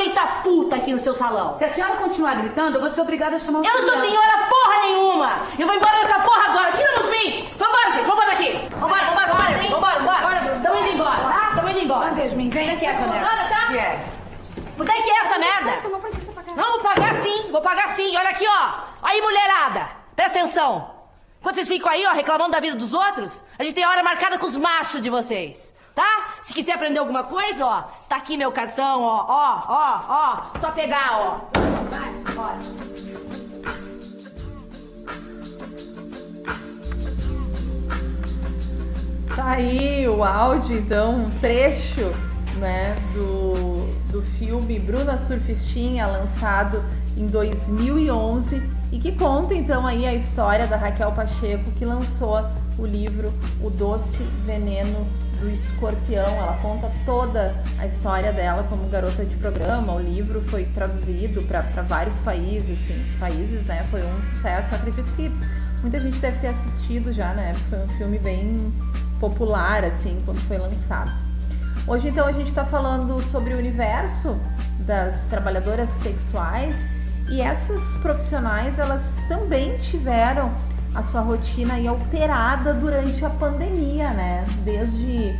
puta aqui no seu salão. Se a senhora continuar gritando, eu vou ser obrigada a chamar o Eu não sou senhora porra nenhuma! Eu vou embora dessa porra agora! Tira a mão de mim! Vambora, gente! Vambora daqui! Vambora, vambora, vambora! Vambora, vambora! Tamo indo embora, tá? Tamo indo embora! Yasmin, vem. Vem essa. Vambora, tá? É que é essa merda? Não precisa pagar. Não, vou pagar sim, vou pagar sim. Olha aqui, ó. Aí, mulherada, presta atenção. Quando vocês ficam aí, ó, reclamando da vida dos outros, a gente tem hora marcada com os machos de vocês. Tá? Se quiser aprender alguma coisa, ó, tá aqui meu cartão, ó, ó, ó, ó. Só pegar, ó. Vai, bora. Tá aí o áudio, então, um trecho né, do, do filme Bruna Surfistinha, lançado em 2011 e que conta então aí a história da Raquel Pacheco que lançou o livro O Doce Veneno do Escorpião. Ela conta toda a história dela como garota de programa. O livro foi traduzido para vários países, sim, países, né? Foi um sucesso. Eu acredito que muita gente deve ter assistido já, né? Foi um filme bem popular assim quando foi lançado. Hoje então a gente está falando sobre o universo das trabalhadoras sexuais e essas profissionais elas também tiveram a sua rotina aí alterada durante a pandemia, né? Desde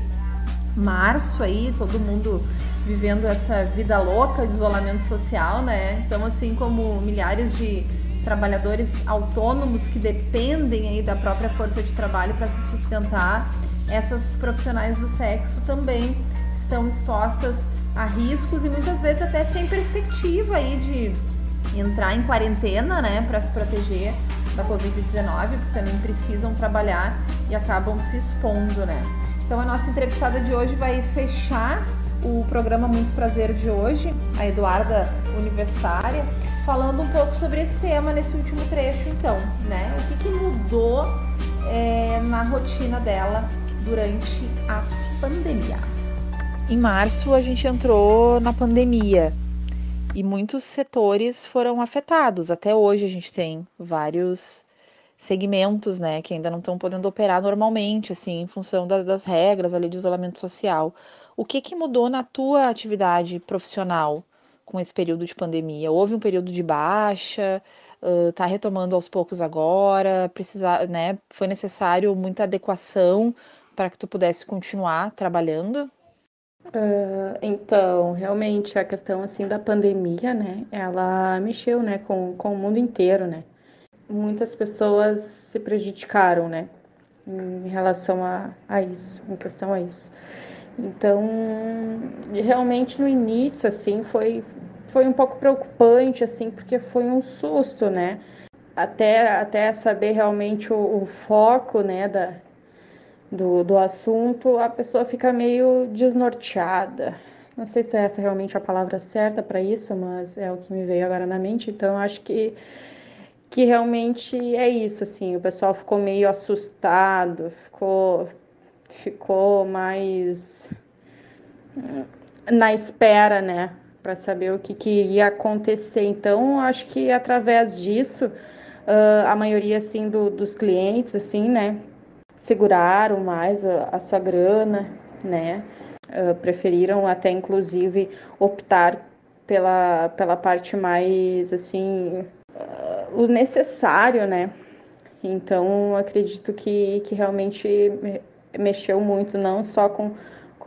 março aí todo mundo vivendo essa vida louca de isolamento social, né? Então assim como milhares de trabalhadores autônomos que dependem aí da própria força de trabalho para se sustentar, essas profissionais do sexo também estão expostas a riscos e muitas vezes até sem perspectiva aí de entrar em quarentena, né, para se proteger da Covid-19, porque também precisam trabalhar e acabam se expondo, né. Então a nossa entrevistada de hoje vai fechar o programa Muito Prazer de hoje, a Eduarda Universitária, falando um pouco sobre esse tema nesse último trecho, então, né? O que, que mudou é, na rotina dela durante a pandemia? Em março a gente entrou na pandemia e muitos setores foram afetados. Até hoje a gente tem vários segmentos, né, que ainda não estão podendo operar normalmente, assim, em função das, das regras ali de isolamento social. O que que mudou na tua atividade profissional com esse período de pandemia? Houve um período de baixa? Uh, tá retomando aos poucos agora? Precisa, né? Foi necessário muita adequação para que tu pudesse continuar trabalhando? Uh, então, realmente a questão assim da pandemia, né? Ela mexeu, né, com, com o mundo inteiro, né? Muitas pessoas se prejudicaram, né? Em relação a, a isso, em questão a isso. Então, realmente no início, assim, foi, foi um pouco preocupante, assim, porque foi um susto, né? Até, até saber realmente o, o foco, né, da, do, do assunto, a pessoa fica meio desnorteada. Não sei se é essa realmente a palavra certa para isso, mas é o que me veio agora na mente. Então, acho que, que realmente é isso, assim. O pessoal ficou meio assustado, ficou, ficou mais na espera, né? Para saber o que, que iria acontecer. Então, acho que através disso, uh, a maioria, assim, do, dos clientes, assim, né? Seguraram mais a, a sua grana, né? Uh, preferiram até inclusive optar pela, pela parte mais assim uh, o necessário, né? Então acredito que, que realmente mexeu muito não só com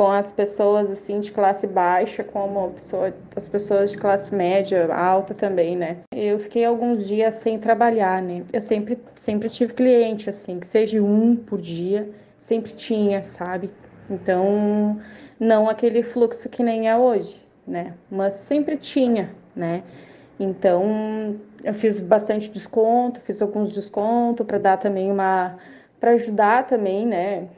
com as pessoas assim de classe baixa, como pessoa, as pessoas de classe média, alta também, né? Eu fiquei alguns dias sem trabalhar, né? Eu sempre, sempre tive cliente, assim, que seja um por dia, sempre tinha, sabe? Então, não aquele fluxo que nem é hoje, né? Mas sempre tinha, né? Então, eu fiz bastante desconto, fiz alguns descontos para dar também uma para ajudar também, né?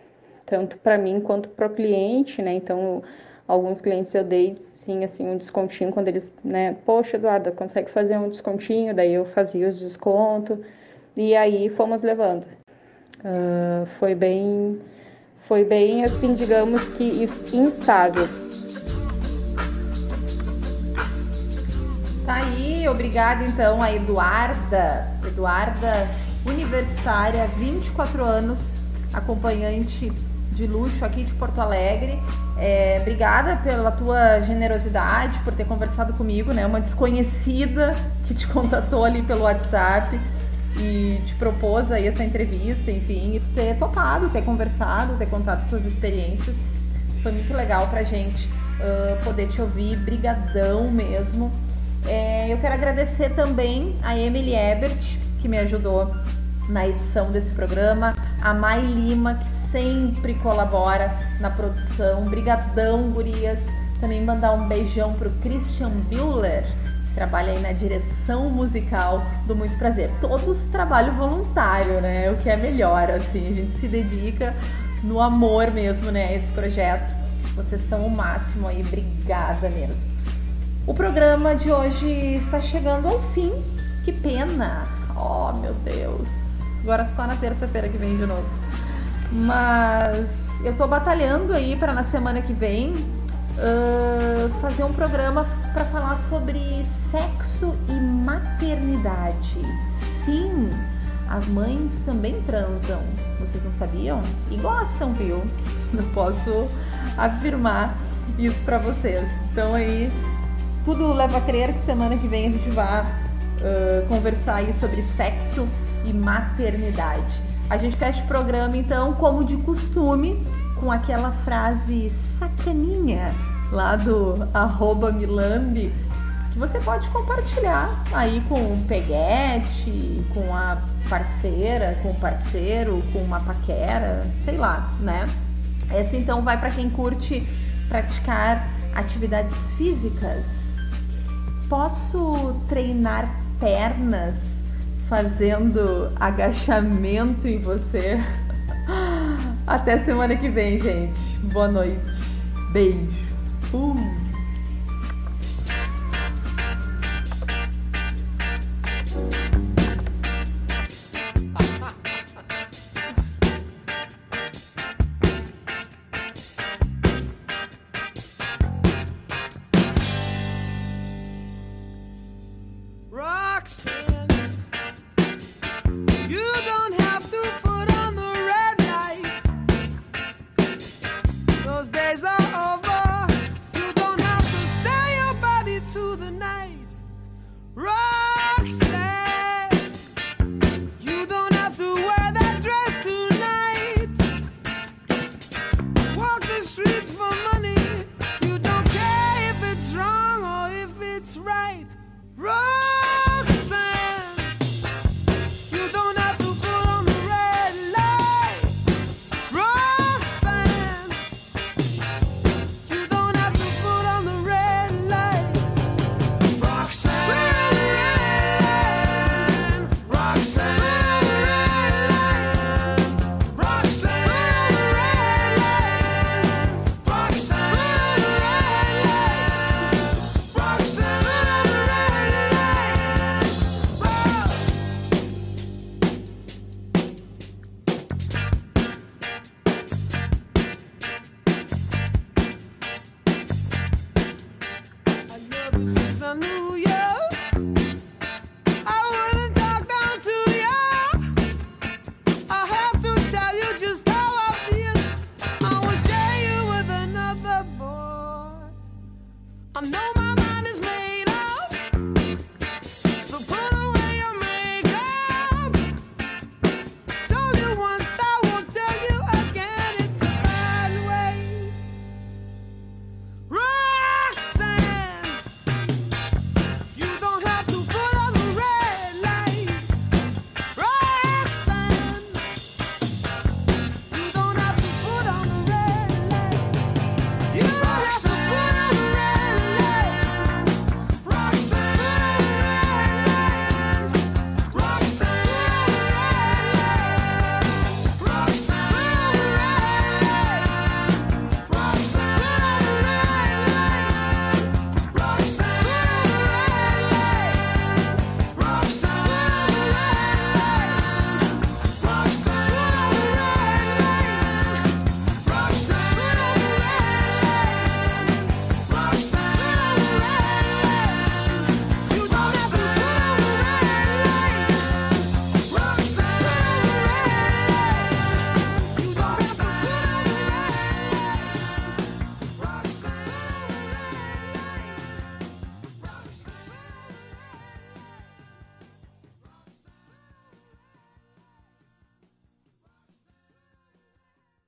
Tanto para mim quanto para o cliente, né? Então, alguns clientes eu dei sim assim um descontinho quando eles, né, poxa, Eduardo, consegue fazer um descontinho? Daí eu fazia os descontos e aí fomos levando. Uh, foi bem, foi bem assim, digamos que instável. Tá aí, obrigada então a Eduarda, Eduarda universitária, 24 anos, acompanhante de luxo aqui de Porto Alegre. É, obrigada pela tua generosidade, por ter conversado comigo, né? Uma desconhecida que te contatou ali pelo WhatsApp e te propôs aí essa entrevista, enfim, e tu ter topado, ter conversado, ter contado tuas experiências. Foi muito legal pra gente uh, poder te ouvir. Brigadão mesmo. É, eu quero agradecer também a Emily Ebert, que me ajudou na edição desse programa, a Mai Lima, que sempre colabora na produção. Brigadão, gurias. Também mandar um beijão pro Christian Bühler, que trabalha aí na direção musical do Muito Prazer. Todos trabalho voluntário, né? O que é melhor, assim, a gente se dedica no amor mesmo, né, a esse projeto. Vocês são o máximo aí, obrigada mesmo. O programa de hoje está chegando ao fim. Que pena! Oh, meu Deus! Agora só na terça-feira que vem de novo. Mas eu tô batalhando aí para na semana que vem uh, fazer um programa para falar sobre sexo e maternidade. Sim, as mães também transam. Vocês não sabiam? E gostam, viu? Não posso afirmar isso para vocês. Então aí tudo leva a crer que semana que vem a gente vai uh, conversar aí sobre sexo e maternidade. A gente fecha o programa então, como de costume, com aquela frase sacaninha lá do arroba Milambi, que você pode compartilhar aí com o peguete, com a parceira, com o parceiro, com uma paquera, sei lá, né? Essa então vai para quem curte praticar atividades físicas posso treinar pernas fazendo agachamento em você? Até semana que vem, gente. Boa noite. Beijo. Uh.